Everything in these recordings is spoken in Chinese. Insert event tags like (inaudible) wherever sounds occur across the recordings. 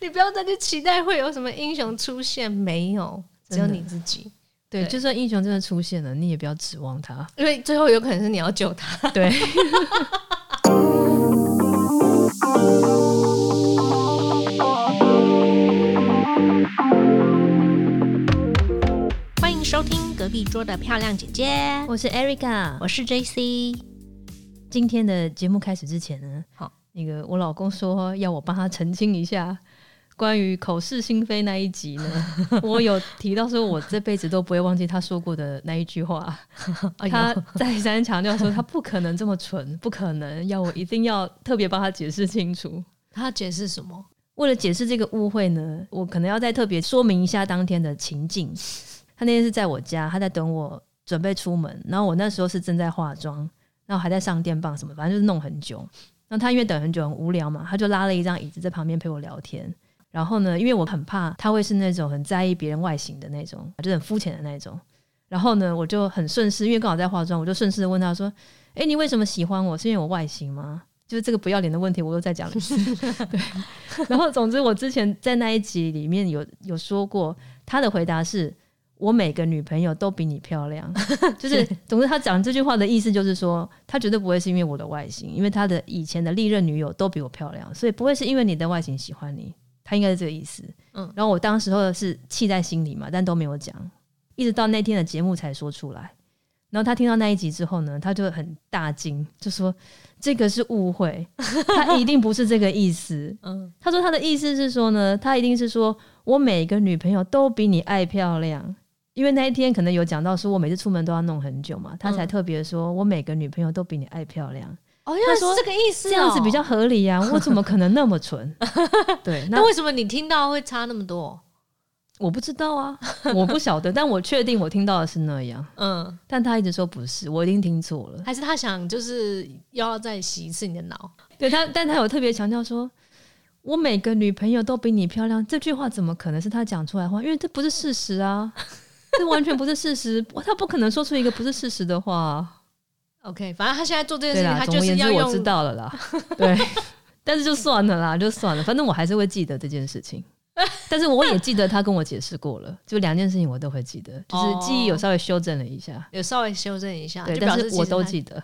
你不要再去期待会有什么英雄出现，没有，只有你自己。对，就算英雄真的出现了，你也不要指望他，因为最后有可能是你要救他。(laughs) 对。(laughs) 欢迎收听隔壁桌的漂亮姐姐，我是 Erica，我是 JC。今天的节目开始之前呢，好，那个我老公说要我帮他澄清一下。关于口是心非那一集呢，(laughs) 我有提到说，我这辈子都不会忘记他说过的那一句话。(laughs) 他再三强调说，他不可能这么蠢，(laughs) 不可能要我一定要特别帮他解释清楚。他解释什么？为了解释这个误会呢，我可能要再特别说明一下当天的情境。他那天是在我家，他在等我准备出门，然后我那时候是正在化妆，然后还在上电棒什么，反正就是弄很久。那他因为等很久很无聊嘛，他就拉了一张椅子在旁边陪我聊天。然后呢，因为我很怕他会是那种很在意别人外形的那种，就很肤浅的那种。然后呢，我就很顺势，因为刚好在化妆，我就顺势的问他说：“哎，你为什么喜欢我？是因为我外形吗？”就是这个不要脸的问题，我又再讲一次。(laughs) 对。然后，总之，我之前在那一集里面有有说过，他的回答是：“我每个女朋友都比你漂亮。”就是，(laughs) 总之，他讲这句话的意思就是说，他绝对不会是因为我的外形，因为他的以前的历任女友都比我漂亮，所以不会是因为你的外形喜欢你。他应该是这个意思，嗯，然后我当时候是气在心里嘛，但都没有讲，一直到那天的节目才说出来。然后他听到那一集之后呢，他就很大惊，就说这个是误会，他一定不是这个意思。(laughs) 嗯，他说他的意思是说呢，他一定是说我每个女朋友都比你爱漂亮，因为那一天可能有讲到说我每次出门都要弄很久嘛，他才特别说我每个女朋友都比你爱漂亮。哦，他说这个意思，这样子比较合理呀。我怎么可能那么蠢？(laughs) 对，那为什么你听到会差那么多？我不知道啊，我不晓得，但我确定我听到的是那样。嗯，但他一直说不是，我一定听错了。还是他想就是要再洗一次你的脑？对他，但他有特别强调说，我每个女朋友都比你漂亮。这句话怎么可能是他讲出来的话？因为这不是事实啊，这完全不是事实。他不可能说出一个不是事实的话。OK，反正他现在做这件事情，他就是要我知道了啦。(laughs) 对，但是就算了啦，就算了，反正我还是会记得这件事情。(laughs) 但是我也记得他跟我解释过了，就两件事情我都会记得，就是记忆有稍微修正了一下，有稍微修正一下。对，但是我都记得，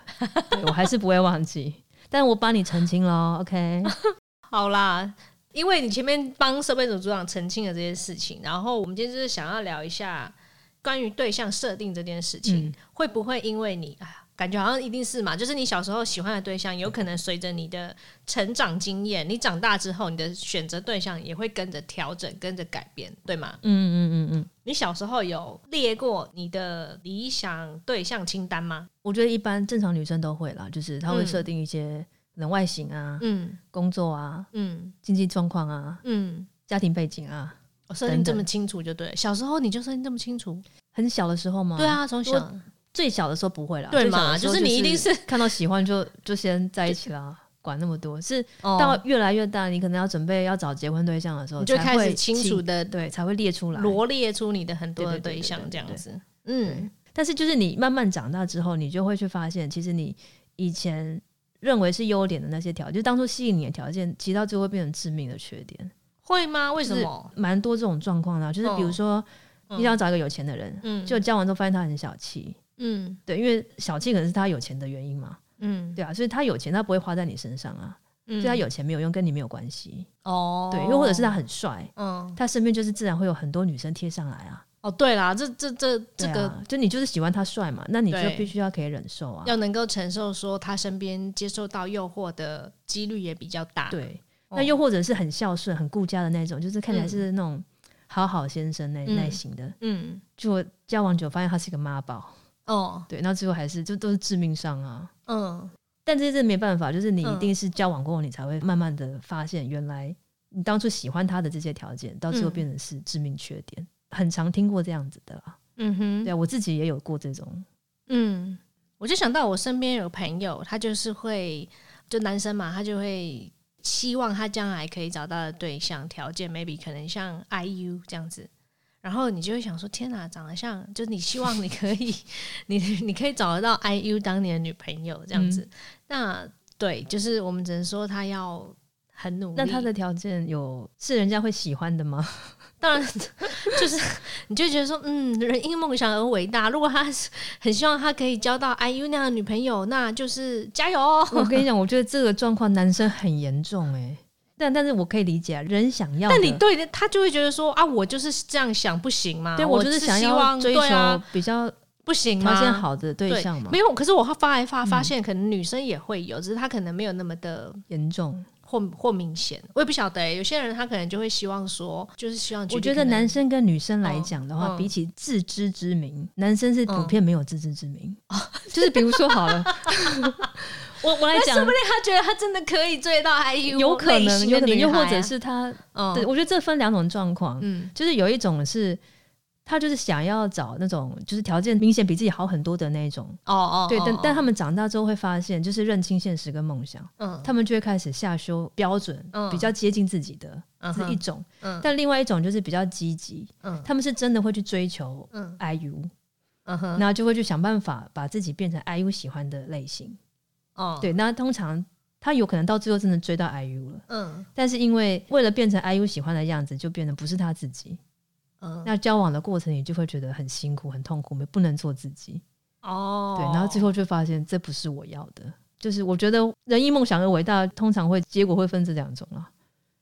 我还是不会忘记。但我帮你澄清了，OK？(laughs) 好啦，因为你前面帮设备组组长澄清了这件事情，然后我们今天就是想要聊一下关于对象设定这件事情，会不会因为你哎呀？感觉好像一定是嘛，就是你小时候喜欢的对象，有可能随着你的成长经验，你长大之后，你的选择对象也会跟着调整，跟着改变，对吗？嗯嗯嗯嗯。你小时候有列过你的理想对象清单吗？我觉得一般正常女生都会啦，就是她会设定一些人外形啊，嗯，工作啊，嗯，经济状况啊，嗯，家庭背景啊，我设定这么清楚就对。小时候你就设定这么清楚？很小的时候吗？对啊，从小。最小的时候不会啦，对嘛？就是你一定是 (laughs) 看到喜欢就就先在一起啦，管那么多。是到越来越大，你可能要准备要找结婚对象的时候，就开始清楚的对才会列出来，罗列出你的很多的对象这样子。嗯，但是就是你慢慢长大之后，你就会去发现，其实你以前认为是优点的那些条件，就当初吸引你的条件，其实到最后变成致命的缺点。会吗？为什么？蛮多这种状况的，就是比如说你想找一个有钱的人，嗯，就交往之后发现他很小气。嗯，对，因为小气可能是他有钱的原因嘛，嗯，对啊，所以他有钱，他不会花在你身上啊，嗯。所以他有钱没有用，跟你没有关系哦。对，又或者是他很帅，嗯，他身边就是自然会有很多女生贴上来啊。哦，对啦，这这这这个，就你就是喜欢他帅嘛，那你就必须要可以忍受啊，要能够承受说他身边接受到诱惑的几率也比较大。对，那又或者是很孝顺、很顾家的那种，就是看起来是那种好好先生那类型的，嗯，就交往久发现他是一个妈宝。哦，对，那最后还是就都是致命伤啊。嗯，但这些没办法，就是你一定是交往过后，你才会慢慢的发现，原来你当初喜欢他的这些条件，到最后变成是致命缺点。很常听过这样子的啦。嗯哼，对我自己也有过这种。嗯，我就想到我身边有朋友，他就是会，就男生嘛，他就会希望他将来可以找到的对象条件，maybe 可能像 IU 这样子。然后你就会想说：天哪，长得像，就你希望你可以，(laughs) 你你可以找得到 IU 当年的女朋友这样子。那对，就是我们只能说他要很努力。那他的条件有是人家会喜欢的吗？(laughs) 当然就是你就觉得说，嗯，人因梦想而伟大。如果他是很希望他可以交到 IU 那样的女朋友，那就是加油哦。我跟你讲，我觉得这个状况男生很严重哎、但但是我可以理解啊，人想要，但你对的他就会觉得说啊，我就是这样想，不行吗？对我就是想要希望追求比较不行吗？条件好的对对象吗，没有，可是我发来发发现，可能女生也会有，只是她可能没有那么的严重。或或明显。我也不晓得、欸，有些人他可能就会希望说，就是希望我觉得男生跟女生来讲的话，嗯嗯比起自知之明，男生是普遍没有自知之明。就是比如说好了，(laughs) 我我来讲说不，定他觉得他真的可以追到 IU，有可能，有可能，又或者是他，嗯对我觉得这分两种状况，嗯就是有一种是。他就是想要找那种就是条件明显比自己好很多的那种，哦哦，对，哦但但哦他们长大之后会发现，就是认清现实跟梦想，嗯。他们就会开始下修标准，嗯。比较接近自己的，是一种。嗯。但另外一种就是比较积极，嗯。他们是真的会去追求嗯。IU，嗯哼。然后就会去想办法把自己变成 IU 喜欢的类型。哦。对，那通常他有可能到最后真的追到 IU 了，嗯。但是因为为了变成 IU 喜欢的样子，就变得不是他自己。嗯那交往的过程，你就会觉得很辛苦、很痛苦，不能做自己。哦，对，然后最后就发现这不是我要的。就是我觉得人因梦想而伟大，通常会结果会分这两种啊。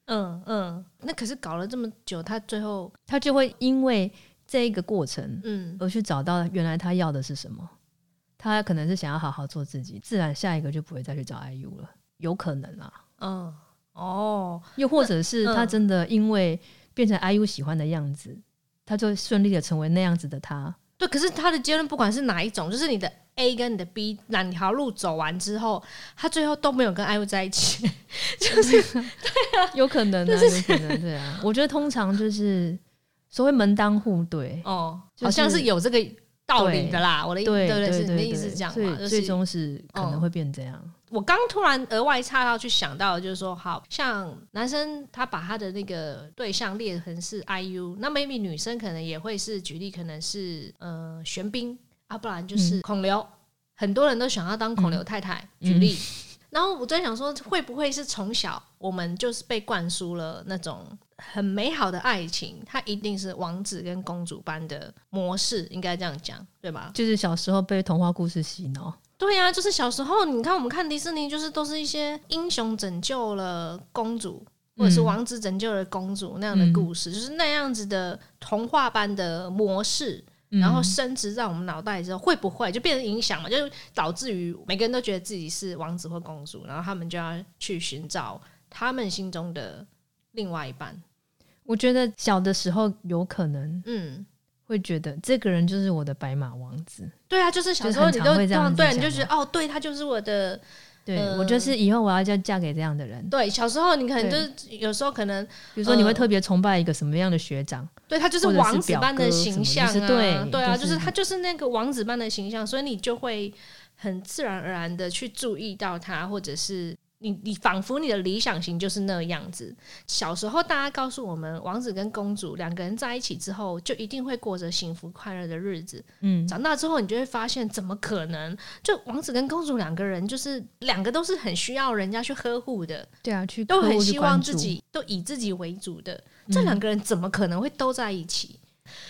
嗯嗯，那可是搞了这么久，他最后他就会因为这一个过程嗯而去找到原来他要的是什么。他可能是想要好好做自己，自然下一个就不会再去找 IU 了，有可能啊。嗯哦又或者是他嗯真的因为变成 IU 喜欢的样子，他就顺利的成为那样子的他。对，可是他的结论不管是哪一种，就是你的 A 跟你的 B 两条路走完之后，他最后都没有跟 IU 在一起。(laughs) 就是对啊有可能啊，有可能对啊。我觉得通常就是所谓门当户对，哦，就是好像是有这个道理的啦。我的意对对不对是你的意思是这样嘛？就是最终是可能会变这样。我刚突然额外插到去想到，就是说，好像男生他把他的那个对象列成是 IU，那 maybe 女生可能也会是举例，可能是呃玄彬啊，不然就是孔刘。很多人都想要当孔刘太太，举例。然后我在想说，会不会是从小我们就是被灌输了那种很美好的爱情，它一定是王子跟公主般的模式，应该这样讲，对吧？就是小时候被童话故事洗脑，对呀、就是小时候，你看我们看迪士尼，就是都是一些英雄拯救了公主，或者是王子拯救了公主那样的故事，就是那样子的童话般的模式，然后升值在我们脑袋之后，会不会就变成影响嘛？就导致于每个人都觉得自己是王子或公主，然后他们就要去寻找他们心中的另外一半。我觉得小的时候有可能嗯，会觉得这个人就是我的白马王子，对啊，就是小时候你都会这样对，你就觉得哦，对他就是我的对、呃我就是以后我要嫁嫁给这样的人。对。小时候你可能就是有时候可能比如说你会呃特别崇拜一个什么样的学长，对他就是王子般的形象啊，对对啊，就就是是他就是那个王子般的形象，所以你就会很自然而然的去注意到他，或者是你你仿佛你的理想型就是那个样子。小时候大家告诉我们，王子跟公主两个人在一起之后，就一定会过着幸福快乐的日子。嗯，长大之后，你就会发现，怎么可能？就王子跟公主两个人，就是两个都是很需要人家去呵护的，对啊，去都很希望，自己都以自己为主的。这两个人怎么可能会都在一起？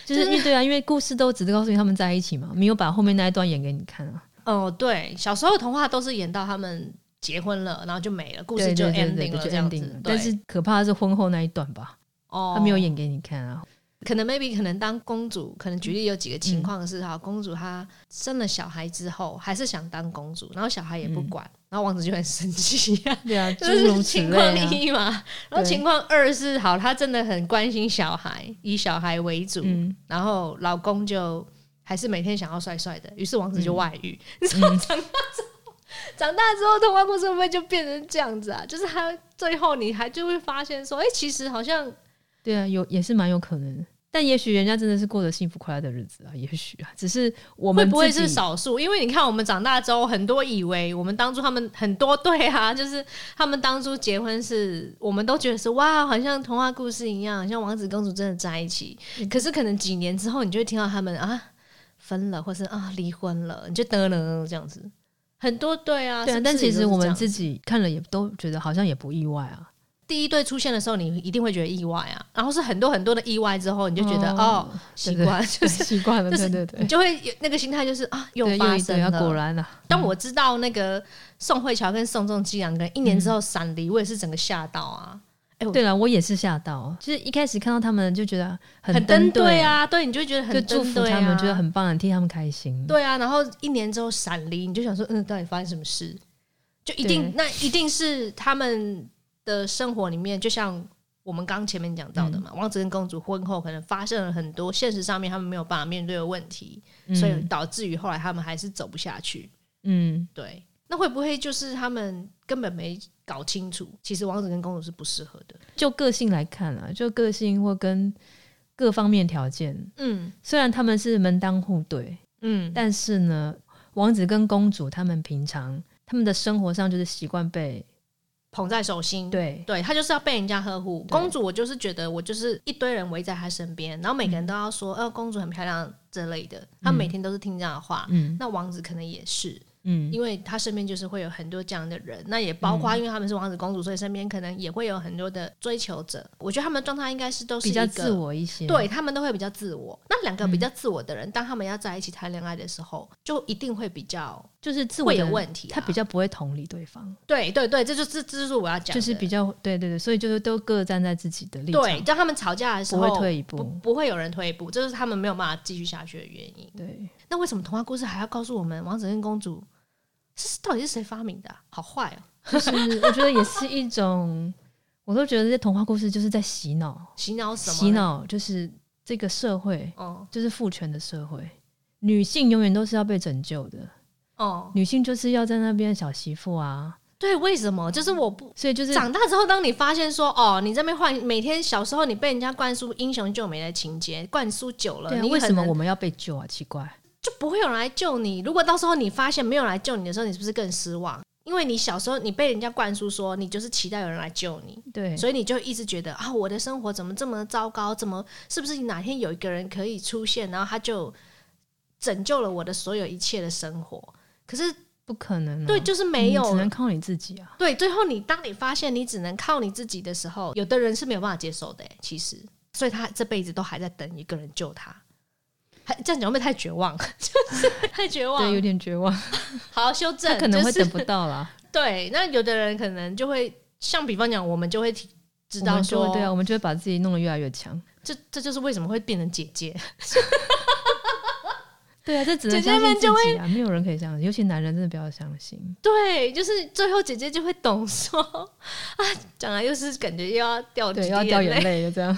就是因为对啊，因为故事都只是告诉你他们在一起嘛，没有把后面那一段演给你看啊。哦，对，小时候童话都是演到他们结婚了，然后就没了，故事就 ending 了这样子但是可怕的是婚后那一段吧，哦，他没有演给你看啊。可能 maybe 可能当公主，可能举例有几个情嗯况是哈，公主她生了小孩之后还是想当公主，然后小孩也不嗯。管，然后王子就很生气。呀、(laughs) 对啊，这 (laughs) 诸如此是情况。一嘛。然后情况二是好，她真的很关心小孩，以小孩为主，嗯，然后老公就还是每天想要帅帅的，于是王子就外遇。你知嗯。道长大之后，长大之后童话故事会不会就变成这样子啊？就是他最后你还就会发现说，哎、其实好像对啊，有也是蛮有可能的。但也许人家真的是过着幸福快乐的日子啊，也许啊，只是我们会不会是少数？因为你看我们长大之后，很多以为我们当初他们很多对啊，(laughs) 就是他们当初结婚是，我们都觉得是哇，好像童话故事一样，像王子公主真的在一起。嗯可是可能几年之后，你就会听到他们啊分了，或是啊离婚了，你就得了这样子。很多对啊，对啊，是其实我们自己看了也都觉得好像也不意外啊。第一对出现的时候，你一定会觉得意外啊，然后是很多很多的意外之后，你就觉得哦，习惯 (laughs) 就是习惯了，就是对对对，你就会有那个心态，就是啊，又对发生又一对啊，果。然啊，当我知道那个宋慧乔跟宋仲基两个人一年之后闪离，我也是整个吓到啊，对了，我也是吓到，就是一开始看到他们就觉得很很登对对，啊，对，你就觉得很祝福他们，觉得很棒，很替他们开心。对啊，然后一年之后闪离，你就想说，嗯，到底发生什么事？就一定那一定是他们的生活里面，就像我们刚前面讲到的嘛，嗯。王子跟公主婚后可能发生了很多现实上面他们没有办法面对的问题，嗯。所以导致于后来他们还是走不下去。嗯，对，那会不会就是他们根本没搞清楚，其实王子跟公主是不适合的？就个性来看啊，就个性或跟各方面条件，嗯虽然他们是门当户对，嗯，但是呢，王子跟公主他们平常他们的生活上就是习惯被捧在手心。对对他就是要被人家呵护。公主，我就是觉得我就是一堆人围在她身边，然后每个人都要说，呃，公主很漂亮之类的，他每天都是听这样的话。嗯那王子可能也是，嗯因为他身边就是会有很多这样的人，那也包括因为他们是王子公主，所以身边可能也会有很多的追求者。我觉得他们的状态应该是都是比较自，我一些，对他们都会比较自我。那两个比较自我的人，当他们要在一起谈恋爱的时候，就一定会比较就是自我有问题、啊。他比较不会同理对方，对对对，这就是这就是我要讲的，就是比较对对对，所以就是都各站在自己的立场，对，当他们吵架的时不候会退一步不不会有人退一步，这是他们没有办法继续下去的原因。对，那为什么童话故事还要告诉我们王子跟公主是到底是谁发明的啊、好坏哦，就是我觉得也是一种，(laughs) 我都觉得这些童话故事就是在洗脑，洗脑什么？洗。脑就是这个社会哦就是父权的社会，女性永远都是要被拯救的，哦，女性就是要在那边小媳妇啊，对，为什么？就是我不。所以就是长大之后，当你发现说，哦，你这边换每天小时候你被人家灌输英雄救美的情节，灌输久了，你为什么我们要被救啊？奇怪，就不会有人来救你。如果到时候你发现没有人来救你的时候，你是不是更失望？因为你小时候你被人家灌输说你就是期待有人来救你，对，所以你就一直觉得啊，我的生活怎么这么糟糕？怎么是不是哪天有一个人可以出现，然后他就拯救了我的所有一切的生活？可是不可能、啊，对，就是没有只能靠你自己啊。对。最后你当你发现你只能靠你自己的时候，有的人是没有办法接受的、欸，其实，所以他这辈子都还在等一个人救他。还这样讲会不会太绝望？(laughs) 就是太绝望。对，有点绝望，(laughs) 好修正，他可能会等不到啦。(laughs) 对。那有的人可能就会像比方讲，我们就会提知道说，对啊，我们就会把自己弄得越来越强。这这就是为什么会变成姐姐。对啊，这只能姐姐相信们就自己啊，没有人可以相信，尤其男人真的不要相信。对，就是最后姐姐就会懂说啊，讲来又是感觉又要掉对，又要掉眼泪。泪，就这样。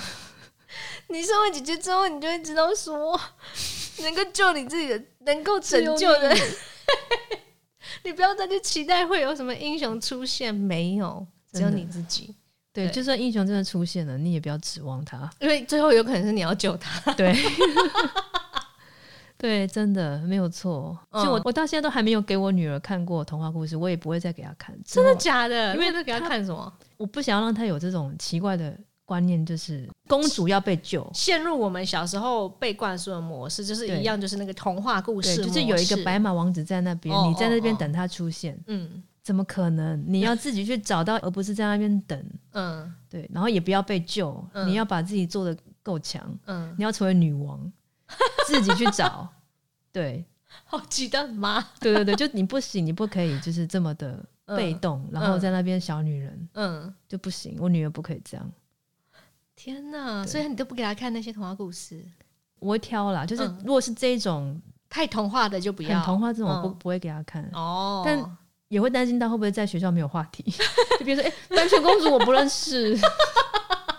(laughs) 你身为姐姐之后，你就会知道说，能够救你自己的，能够拯救的，(laughs) 你不要再去期待会有什么英雄出现，没有，只有你自己。对，就算英雄真的出现了，你也不要指望他。因为最后有可能是你要救他。对，(laughs) 对，真的没有错。嗯就我我到现在都还没有给我女儿看过童话故事，我也不会再给她看。真的假的？因为因为给他他看什么？我不想要让她有这种奇怪的观念，就是公主要被救。陷入我们小时候被灌输的模式，就是一样，就是那个童话故，事，就是有一个白，马王子在那边，哦你在那边等他出现，嗯。怎么可能？你要自己去找到，而不是在那边等。嗯。对，然后也不要被救，嗯。你要把自己做的够强，嗯，你要成为女王，(laughs) 自己去找。对，好极端妈，对对对，就你不行，你不可以就是这么的被动，然后在那边小女人嗯，就不行。我女儿不可以这样，天哪！所以你都不给他看那些童话故事，我会挑啦。就是嗯如果是这种太童话的就不很要。童话这种，我不嗯不会给他看。哦，但也会担心他会不会在学校没有话题，(laughs) 就比如说，哎、白雪公主我不认识，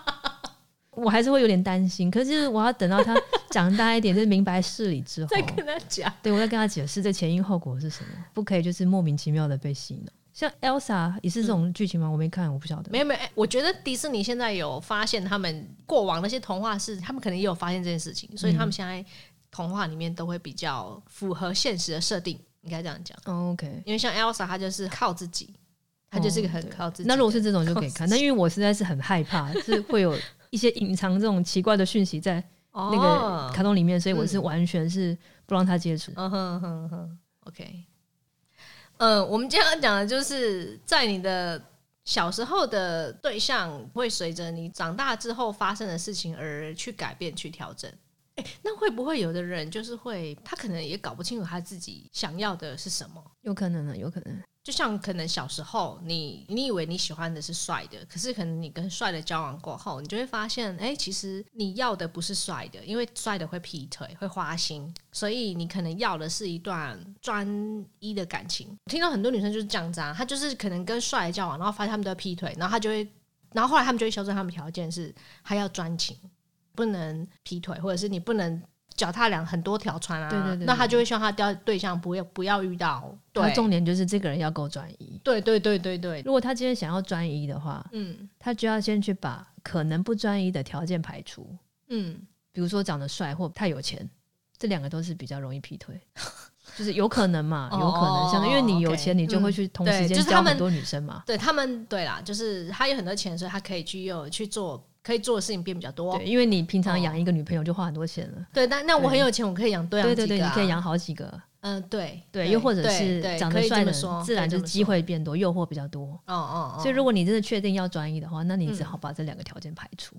(laughs) 我还是会有点担心。可是我要等到她长大一点，就是明白事理之后，(laughs) 再跟他讲，对我再跟他解释这前因后果是什么，不可以就是莫名其妙的被洗脑。像 Elsa 也是这种剧情吗？我没看，我不晓得。没有没有，哎我觉得迪士尼现在有发现他们过往那些童话是，他们可能也有发现这件事情，所以他们现在童话里面都会比较符合现实的设定，应该这样讲。哦 OK，因为像 Elsa，她就是靠自己，她就是一个很靠自己的。那如果是这种就可以看，自己但因为我实在是很害怕，是会有一些隐藏这种奇怪的讯息在那那个卡通里面，所以我是嗯完全是不让他接触。嗯哼哼哼，OK。嗯，我们今天要讲的就是在你的小时候的对象会随着你长大之后发生的事情而去改变、去调整。哎，那会不会有的人就是会，他可能也搞不清楚他自己想要的是什么？有可能的，有可能。就像可能小时候，你你以为你喜欢的是帅的，可是可能你跟帅的交往过后，你就会发现，哎，其实你要的不是帅的，因为帅的会劈腿、会花心，所以你可能要的是一段专一的感情。听到很多女生就是这样子啊，她就是可能跟帅的交往，然后发现他们都劈腿，然后她就会，然后后来他们就会修正他们条件，是还要专情，不能劈腿，或者是你不能。脚踏两很多条船啊，对对对，那他就会希望他钓对象不要不要遇到。对，重点就是这个人要够专一。对对对对对，如果他今天想要专一的话，嗯，他就要先去把可能不专一的条件排除。嗯，比如说长得帅或太有钱，这两个都是比较容易劈腿，(laughs) 就是有可能嘛，(laughs) 有可能，像因为你有钱，你就会去同时间交很多女生嘛。对他们，对啦，就是他有很多钱，所以他可以去又去做。可以做的事情变比较多，对，因为你平常养一个女朋友就花很多钱了。对，但那我很有钱，我可以养多养几个。对对对，你可以养好几个。嗯，对对，又或者是长得帅的，自然就机会变多，诱惑比较多。哦哦。所以如果你真的确定要专一的话，那你只好把这两个条件排除。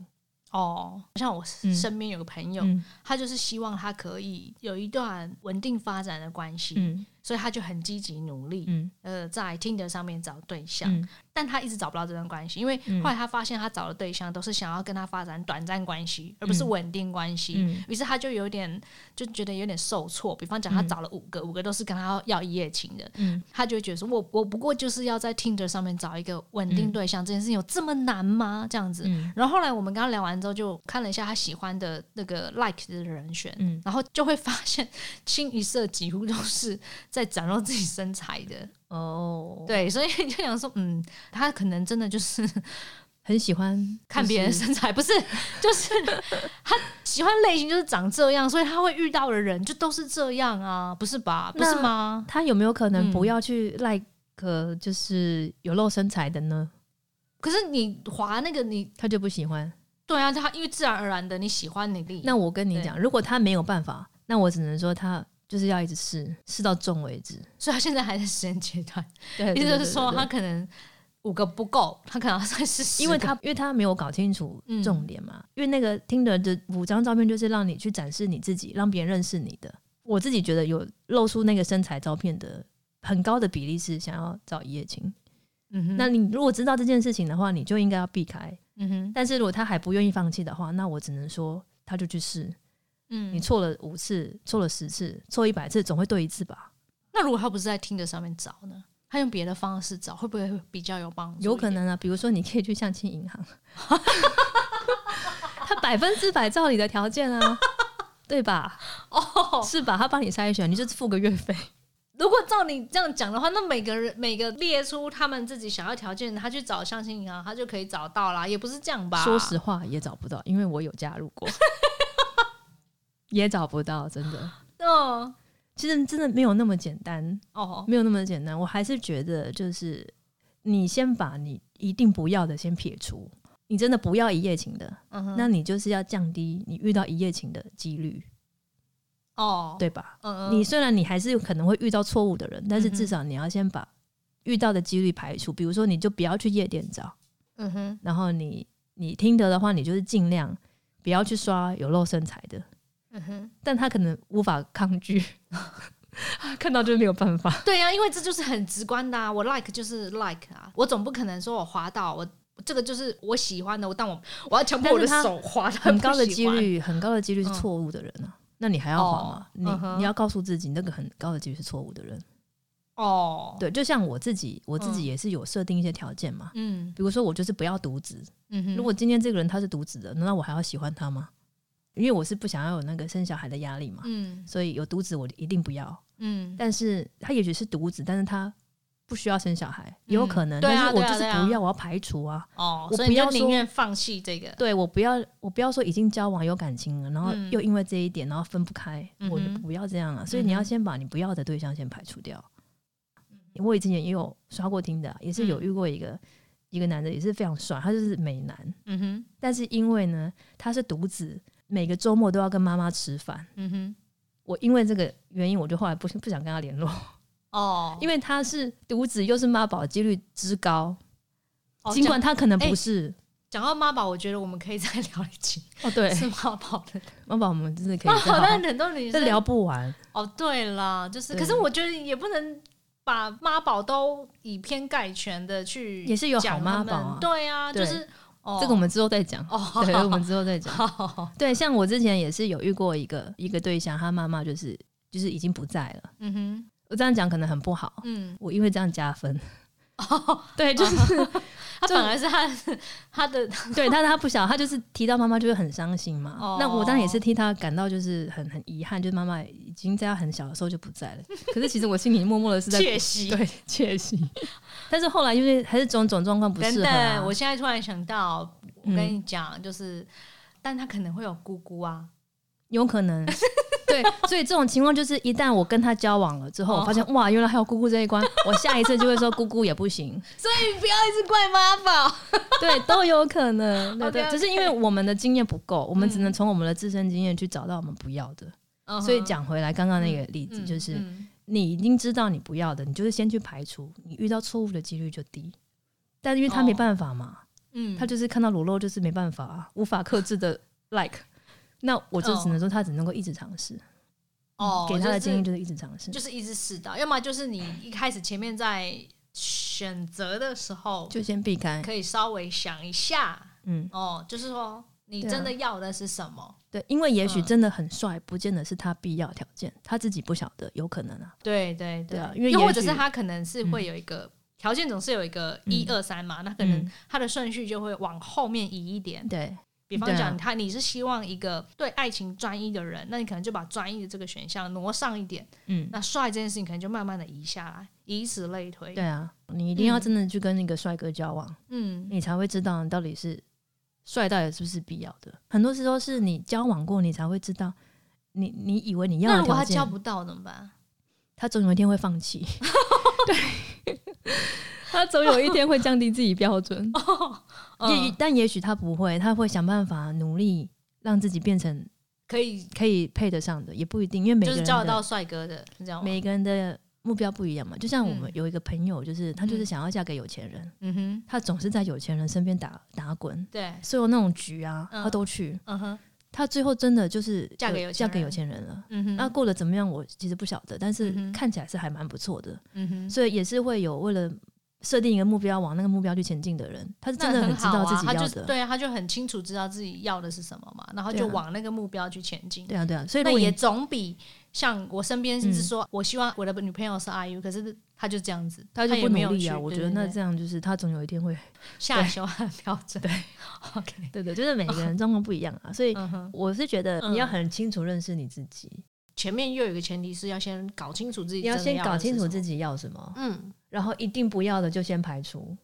哦，像我身边有个朋友，他就是希望他可以有一段稳定发展的关系，所以他就很积极努力，呃，在听得上面找对象。但他一直找不到这段关系，因为后来他发现他找的对象都是想要跟他发展短暂关系，而不是稳定关系。于是他就有点就觉得有点受挫。比方讲，他找了五个，五个都是跟他要一夜情的，他就会觉得说：“我我不过就是要在听着上面找一个稳定对象，这件事情有这么难吗？”这样子。然后后来我们跟他聊完之后，就看了一下他喜欢的那个 like 的人选，然后就会发现清一色几乎都是在展露自己身材的。哦，对，所以 (laughs) 就想说，嗯，他可能真的就是 (laughs) 很喜欢 (laughs) 看别人身材，不是，就是他喜欢类型就是长这样，所以他会遇到的人就都是这样啊，不是吧？不是吗？他有没有可能不要去 like 就是有露身材的呢？可是你滑那个你他就不喜欢，对啊，他因为自然而然的你喜欢你那我跟你讲，如果他没有办法，那我只能说他。就是要一直试，试到中为止。所以他现在还在实验阶段，(laughs) 意思就是说他可能五个不够，他可能要再试。因为他因为他没有搞清楚重点嘛。因为那个听的的五张照片就是让你去展示你自己，让别人认识你的。我自己觉得有露出那个身材照片的很高的比例是想要找一夜情。嗯哼，那你如果知道这件事情的话，你就应该要避开。嗯哼，但是如果他还不愿意放弃的话，那我只能说他就去试。嗯，你错了五次，错了十次，错一百次，总会对一次吧？那如果他不是在听的上面找呢？他用别的方式找，会不会比较有帮助？有可能啊，比如说你可以去相亲银行，(laughs) 他百分之百照你的条件啊，对吧？(laughs) 哦，是吧？他帮你筛选，你就付个月费。如果照你这样讲的话，那每个人每个列出他们自己想要条件，他去找相亲银行，他就可以找到啦，也不是这样吧？说实话，也找不到，因为我有加入过。(laughs) 也找不到，真的。(gasps) 哦，其实真的没有那么简单哦，没有那么简单。我还是觉得，就是你先把你一定不要的先撇除，你真的不要一夜情的，那你就是要降低你遇到一夜情的几率。哦，对吧？嗯嗯。你虽然你还是有可能会遇到错误的人，但是至少你要先把遇到的几率排除。比如说，你就不要去夜店找。嗯哼。然后你你听得的话，你就是尽量不要去刷有露身材的。嗯哼，但他可能无法抗拒，(laughs) 看到就是没有办法。对呀，因为这就是很直观的啊，我 like 就是 like 啊，我总不可能说我滑到我这个就是我喜欢的，但我我要强迫我的手滑，很高的几率，很高的几率是错误的人啊，那你还要滑吗？你你要告诉自己，那个很高的几率是错误的人。哦，对，就像我自己，我自己也是有设定一些条件嘛，嗯，比如说我就是不要独子，嗯哼，如果今天这个人他是独子的，难道我还要喜欢他吗？因为我是不想要有那个生小孩的压力嘛，嗯，所以有独子我一定不要，嗯，但是他也许是独子，但是他不需要生小孩，也有可能，但是我就是不要，我要排除啊，哦，我不要宁愿放弃这个，对我不要，我不要说已经交往有感情了，然后又因为这一点然后分不开，我就不要这样啊，所以你要先把你不要的对象先排除掉。我以前也有刷过听的，也是有遇过一个一个男的，也是非常帅，他就是美男，嗯哼，但是因为呢他是独子。每个周末都要跟妈妈吃饭。嗯哼，我因为这个原因，我就后来不不想跟他联络。哦，(laughs) 因为他是独子，又是妈宝，几率之高，哦尽管他可能哎不是。讲到妈宝，我觉得我们可以再聊一集哦，对，(laughs) 是妈宝的。(laughs) 妈宝我们真的可以妈宝，再好好但很多女生聊不完。哦，对啦，就是，可是我觉得也不能把妈宝都以偏概全的去也是有好讲妈宝啊对啊，就是哦，这个我们之后再讲。哦，(laughs) 对，我们之后再讲。好，对，像我之前也是有遇过一个一个对象，他妈妈就是就是已经不在了。嗯哼，我这样讲可能很不好，嗯，我因为这样加分。哦，(laughs) 对，就是他本来是他他的 (laughs) 对但是他不晓，他就是提到妈妈就会很伤心嘛。哦那我当然也是替他感到就是很很遗憾，就是妈妈已经在他很小的时候就不在了。可是其实我心里默默的是在 (laughs) 窃喜。对窃喜，但是后来因为还是种种状况不等适合、啊等，，我现在突然想到，我嗯跟你讲，就是，但他可能会有姑姑啊，有可能。(laughs) 对，所以这种情况就是，一旦我跟他交往了之后，哦我发现哇，原来还有姑姑这一关，我下一次就会说姑姑也不行。(laughs) 所以不要一直怪妈宝。(laughs) 对，都有可能。对对只是因为我们的经验不够，我们只能从我们的自身经验去找到我们不要的。嗯所以讲回来，刚刚那个例子，嗯就是嗯你已经知道你不要的，你就是先去排除，你遇到错误的几率就低。但因为他没办法嘛，嗯他就是看到裸露就是没办法、啊，无法克制的 like。那我就只能说，他只能够一直尝试。哦，给他的建议就是一直尝试，就是一直试到，要么就是你一开始前面在选择的时候，就先避开。可以稍微想一下，嗯，哦，就是说你真的要的是什么？对，因为也许嗯真的很帅，不见得是他必要条件，他自己不晓得，有可能啊。对对对啊因为又或者是他可能是会有一个条件，总是有一个一二三嘛，那可能嗯他的顺序就会往后面移一点。对，比方讲，他你是希望一个对爱情专一的人，那你可能就把专一的这个选项挪上一点，嗯，那帅这件事情可能就慢慢的移下来，以此类推。对啊，你一定要真的去跟那个帅哥交往，嗯，你才会知道你到底是帅到底是不是必要的。很多时候是你交往过，你才会知道，你你以为你要那的条件，如果他交不到怎么办？他总有一天会放弃。(laughs) 对，他总有一天会降低自己标准。(laughs) 也、嗯。但也许他不会，他会想办法努力让自己变成可以，可以。配得上的，也不一定，因为每个人的就是交得到帅哥的，这样？每个人的目标不一样嘛。就像我们嗯。有一个朋友，就是他就是嗯。想要嫁给有钱人，嗯哼，他总是在有钱人身边打打滚，对，所有那种局啊，嗯。他都去。嗯哼，他最后真的就是嫁给有钱人。嫁给有钱人了。嗯哼，那过得怎么样，我其实不晓得，但是看起来是还蛮不错的，嗯哼，所以也是会有为了设定一个目标往那个目标去前进的人，他是真的那很知道自己要的。就对啊，他就很清楚知道自己要的是什么嘛，然后就往那个目标去前进。对啊，对啊，所以那也总比像我身边是嗯。说，我希望我的女朋友是 IU，可是他就这样子，他就不努力啊，去我觉得那这样就是他总有一天会，下修标准。对，OK，对对，就是每个人状况不一样啊，所以我是觉得你要嗯。很清楚认识你自己，前面又有一个前提是要先搞清楚自己，你要先搞清楚自。己要什么，嗯然后一定不要的就先排除，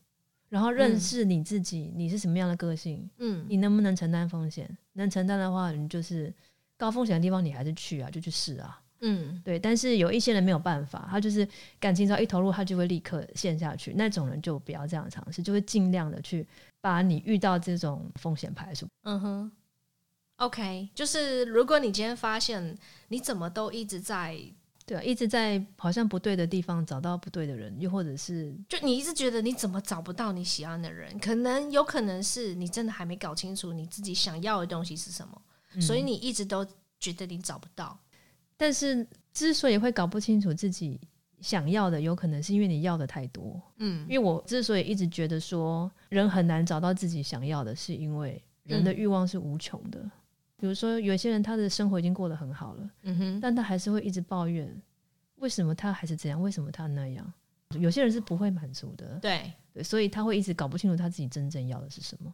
然后认嗯识你自己，你是什么样的个性，嗯你能不能承担风险？能承担的话，你就是高风险的地方你还是去啊，就去试啊。嗯对，但是有一些人没有办法，他就是感情只要一投入，他就会立刻陷下去。那种人就不要这样尝试，就会尽量的去把你遇到这种风险排除。嗯哼，OK，就是如果你今天发现你怎么都一直在，对啊，一直在好像不对的地方找到不对的人，又或者是就你一直觉得你怎么找不到你喜欢的人，可能有可能是你真的还没搞清楚你自己想要的东西是什么，所以嗯你一直都觉得你找不到。但是之所以会搞不清楚自己想要的，有可能是因为你要的太多。嗯因为我之所以一直觉得说人很难找到自己想要的，是因为人的嗯欲望是无穷的。比如说，有些人他的生活已经过得很好了，嗯哼，但他还是会一直抱怨，为什么他还是这样？为什么他那样？有些人是不会满足的，对，对，所以他会一直搞不清楚他自己真正要的是什么。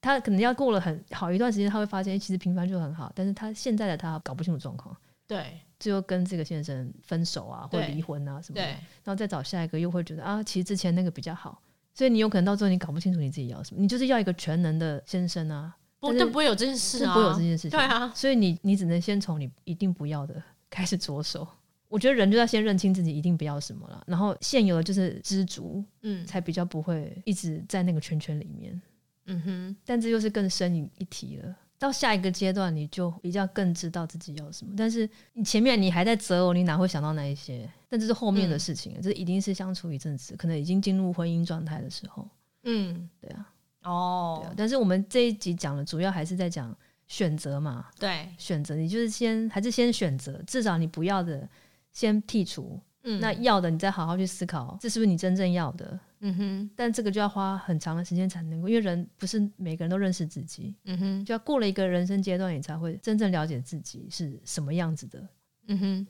他可能要过了很好一段时间，他会发现，其实平凡就很好，但是他现在的他搞不清楚状况，对，最后跟这个先生分手啊，或对离婚啊什么的，然后再找下一个，又会觉得啊，其实之前那个比较好，所以你有可能到最后你搞不清楚你自己要什么，你就是要一个全能的先生啊，不，但但不会有这件事啊，是不会有这件事情，对啊，所以你你只能先从你一定不要的开始着手。我觉得人就要先认清自己一定不要什么了，然后现有的就是知足，嗯才比较不会一直在那个圈圈里面。嗯哼，但这又是更深一一题了。到下一个阶段，你就比较更知道自己要什么。但是你前面你还在择偶，你哪会想到那一些？但这是后面的事情，这一定是相处一阵子，可能已经进入婚姻状态的时候。嗯，对啊，哦。但是我们这一集讲的主要还是在讲选择嘛，对，选择你就是先还是先选择，至少你不要的先剔除，嗯，那要的你再好好去思考，这是不是你真正要的？嗯哼，但这个就要花很长的时间才能够，因为人不是每个人都认识自己，嗯哼，就要过了一个人生阶段，你才会真正了解自己是什么样子的。嗯哼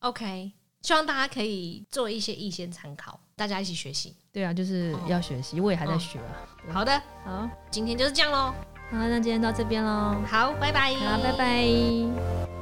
，OK，希望大家可以做一些意见参考，大家一起学习。对啊，就是要学习，我也还在学啊。好的，好，今天就是这样喽。好，那今天到这边喽，好，拜拜，好，拜拜。